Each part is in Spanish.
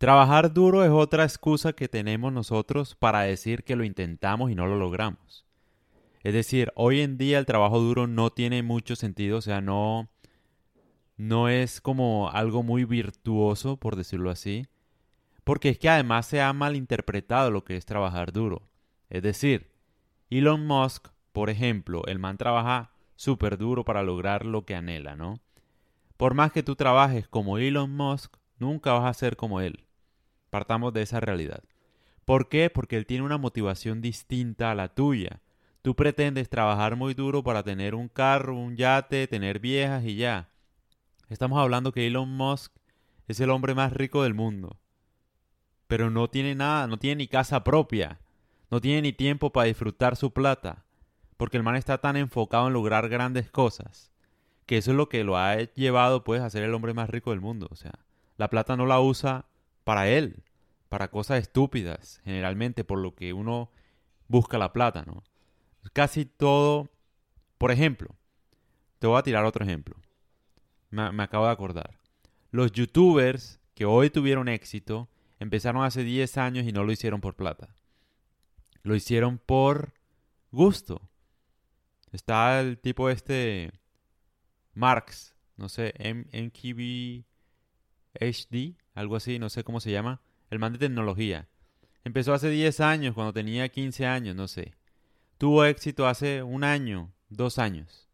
Trabajar duro es otra excusa que tenemos nosotros para decir que lo intentamos y no lo logramos. Es decir, hoy en día el trabajo duro no tiene mucho sentido, o sea, no, no es como algo muy virtuoso, por decirlo así, porque es que además se ha malinterpretado lo que es trabajar duro. Es decir, Elon Musk, por ejemplo, el man trabaja súper duro para lograr lo que anhela, ¿no? Por más que tú trabajes como Elon Musk, nunca vas a ser como él. Partamos de esa realidad. ¿Por qué? Porque él tiene una motivación distinta a la tuya. Tú pretendes trabajar muy duro para tener un carro, un yate, tener viejas y ya. Estamos hablando que Elon Musk es el hombre más rico del mundo. Pero no tiene nada, no tiene ni casa propia. No tiene ni tiempo para disfrutar su plata. Porque el man está tan enfocado en lograr grandes cosas. Que eso es lo que lo ha llevado pues a ser el hombre más rico del mundo. O sea, la plata no la usa para él. Para cosas estúpidas. Generalmente por lo que uno busca la plata, ¿no? casi todo. Por ejemplo, te voy a tirar otro ejemplo. Me, acabo de acordar. Los youtubers que hoy tuvieron éxito empezaron hace 10 años y no lo hicieron por plata. Lo hicieron por gusto. Está el tipo este Marx, no sé, MKB HD, algo así, no sé cómo se llama, el man de tecnología. Empezó hace 10 años, cuando tenía 15 años, no sé tuvo éxito hace un año, dos años.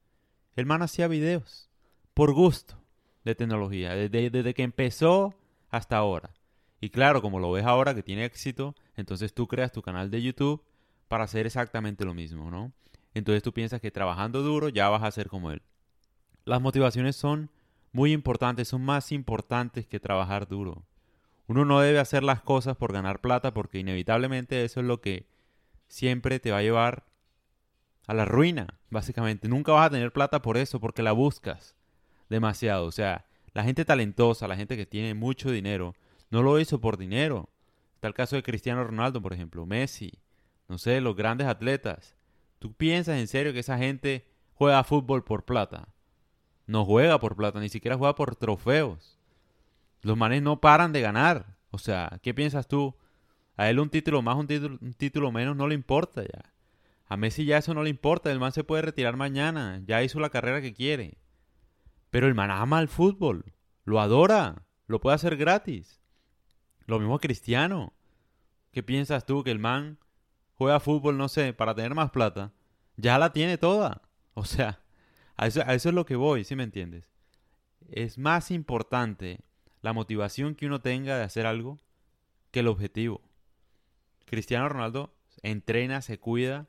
El man hacía videos por gusto de tecnología, desde, que empezó hasta ahora. Y claro, como lo ves ahora que tiene éxito, entonces tú creas tu canal de YouTube para hacer exactamente lo mismo, ¿no? Entonces tú piensas que trabajando duro ya vas a ser como él. Las motivaciones son muy importantes, son más importantes que trabajar duro. Uno no debe hacer las cosas por ganar plata porque inevitablemente eso es lo que siempre te va a llevar a la ruina, básicamente. Nunca vas a tener plata por eso, porque la buscas demasiado. O sea, la gente talentosa, la gente que tiene mucho dinero, no lo hizo por dinero. Está el caso de Cristiano Ronaldo, por ejemplo, Messi, no sé, los grandes atletas. ¿Tú piensas en serio que esa gente juega fútbol por plata? No juega por plata, ni siquiera juega por trofeos. Los manes no paran de ganar. O sea, ¿qué piensas tú? A él un título más, un título, menos no le importa ya. A Messi ya eso no le importa, el man se puede retirar mañana, ya hizo la carrera que quiere. Pero el man ama el fútbol, lo adora, lo puede hacer gratis. Lo mismo Cristiano. ¿Qué piensas tú que el man juega fútbol, no sé, para tener más plata? Ya la tiene toda. O sea, a eso, a eso es lo que voy, ¿sí me entiendes? Es más importante la motivación que uno tenga de hacer algo que el objetivo. Cristiano Ronaldo entrena, se cuida,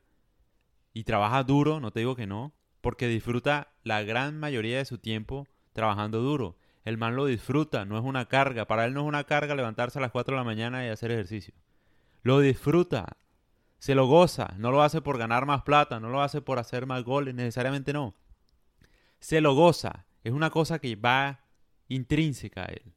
y trabaja duro, no te digo que no, porque disfruta la gran mayoría de su tiempo trabajando duro. El man lo disfruta, no es una carga. Para él no es una carga levantarse a las 4 de la mañana y hacer ejercicio. Lo disfruta, se lo goza, no lo hace por ganar más plata, no lo hace por hacer más goles, necesariamente no. Se lo goza, es una cosa que va intrínseca a él.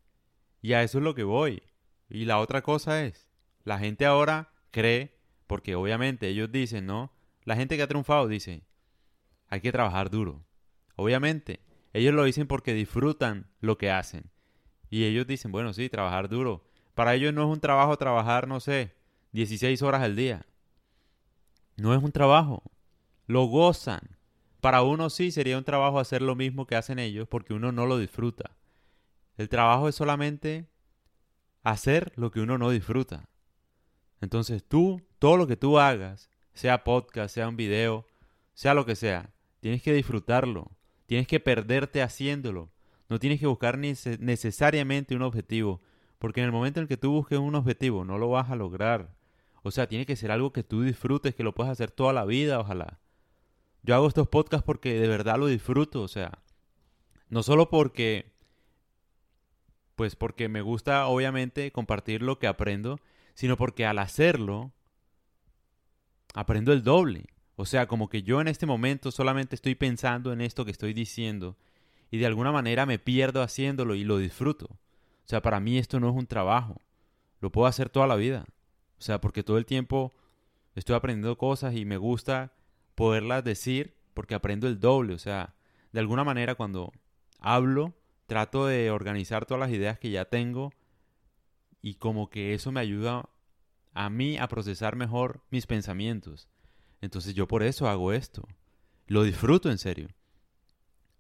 Y a eso es lo que voy. Y la otra cosa es, la gente ahora cree, porque obviamente ellos dicen, ¿no? La gente que ha triunfado dice, hay que trabajar duro. Obviamente, ellos lo dicen porque disfrutan lo que hacen. Y ellos dicen, bueno, sí, trabajar duro. Para ellos no es un trabajo trabajar, no sé, 16 horas al día. No es un trabajo. Lo gozan. Para uno sí sería un trabajo hacer lo mismo que hacen ellos porque uno no lo disfruta. El trabajo es solamente hacer lo que uno no disfruta. Entonces tú, todo lo que tú hagas, sea podcast, sea un video, sea lo que sea, tienes que disfrutarlo, tienes que perderte haciéndolo, no tienes que buscar necesariamente un objetivo, porque en el momento en que tú busques un objetivo no lo vas a lograr. O sea, tiene que ser algo que tú disfrutes, que lo puedas hacer toda la vida, ojalá. Yo hago estos podcasts porque de verdad lo disfruto, o sea, no solo porque pues porque me gusta obviamente compartir lo que aprendo, sino porque al hacerlo aprendo el doble. O sea, como que yo en este momento solamente estoy pensando en esto que estoy diciendo y de alguna manera me pierdo haciéndolo y lo disfruto. O sea, para mí esto no es un trabajo. Lo puedo hacer toda la vida. O sea, porque todo el tiempo estoy aprendiendo cosas y me gusta poderlas decir porque aprendo el doble. O sea, de alguna manera cuando hablo, trato de organizar todas las ideas que ya tengo y como que eso me ayuda a mí a procesar mejor mis pensamientos. Entonces yo por eso hago esto. Lo disfruto en serio.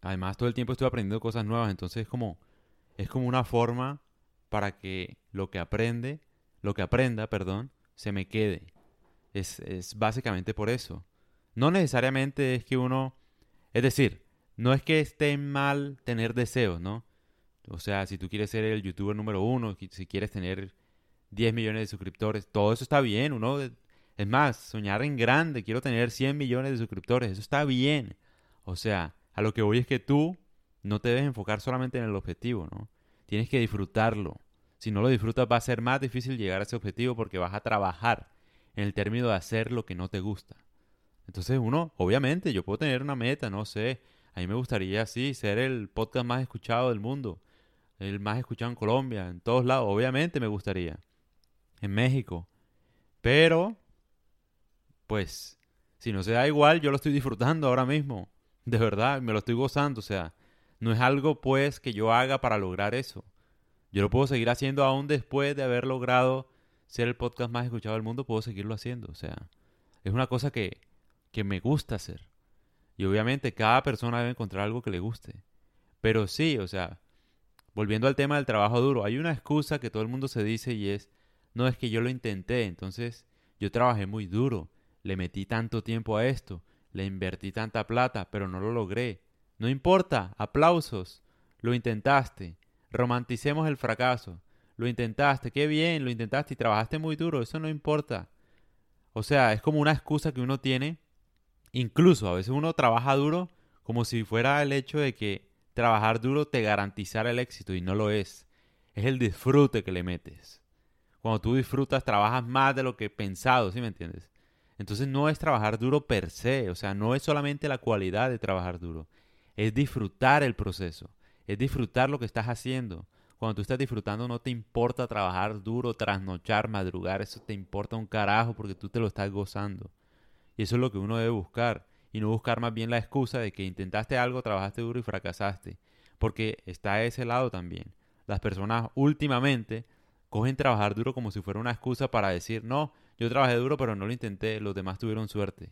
Además todo el tiempo estoy aprendiendo cosas nuevas, entonces es como es como una forma para que lo que aprende, lo que aprenda, perdón, se me quede. Es, es básicamente por eso. No necesariamente es que uno, es decir, no es que esté mal tener deseos, ¿no? O sea, si tú quieres ser el youtuber número uno, si quieres tener 10 millones de suscriptores, todo eso está bien, uno... Es más, soñar en grande, quiero tener 100 millones de suscriptores, eso está bien. O sea, a lo que voy es que tú no te debes enfocar solamente en el objetivo, ¿no? Tienes que disfrutarlo. Si no lo disfrutas va a ser más difícil llegar a ese objetivo porque vas a trabajar en el término de hacer lo que no te gusta. Entonces uno, obviamente, yo puedo tener una meta, no sé, a mí me gustaría así ser el podcast más escuchado del mundo, el más escuchado en Colombia, en todos lados, obviamente me gustaría, en México. Pero, pues, si no se da igual, yo lo estoy disfrutando ahora mismo, de verdad, me lo estoy gozando, o sea, no es algo pues que yo haga para lograr eso. Yo lo puedo seguir haciendo aún después de haber logrado ser el podcast más escuchado del mundo, puedo seguirlo haciendo, o sea, es una cosa que, que me gusta hacer. Y obviamente cada persona debe encontrar algo que le guste. Pero sí, o sea, volviendo al tema del trabajo duro, hay una excusa que todo el mundo se dice y es, no es que yo lo intenté, entonces yo trabajé muy duro, le metí tanto tiempo a esto, le invertí tanta plata, pero no lo logré. No importa, aplausos, lo intentaste, romanticemos el fracaso, lo intentaste, qué bien, lo intentaste y trabajaste muy duro, eso no importa. O sea, es como una excusa que uno tiene Incluso a veces uno trabaja duro como si fuera el hecho de que trabajar duro te garantizara el éxito y no lo es. Es el disfrute que le metes. Cuando tú disfrutas, trabajas más de lo que pensado, ¿sí me entiendes? Entonces no es trabajar duro per se, o sea, no es solamente la cualidad de trabajar duro, es disfrutar el proceso, es disfrutar lo que estás haciendo. Cuando tú estás disfrutando no te importa trabajar duro, trasnochar, madrugar, eso te importa un carajo porque tú te lo estás gozando. Y eso es lo que uno debe buscar. Y no buscar más bien la excusa de que intentaste algo, trabajaste duro y fracasaste. Porque está ese lado también. Las personas últimamente cogen trabajar duro como si fuera una excusa para decir, no, yo trabajé duro pero no lo intenté, los demás tuvieron suerte.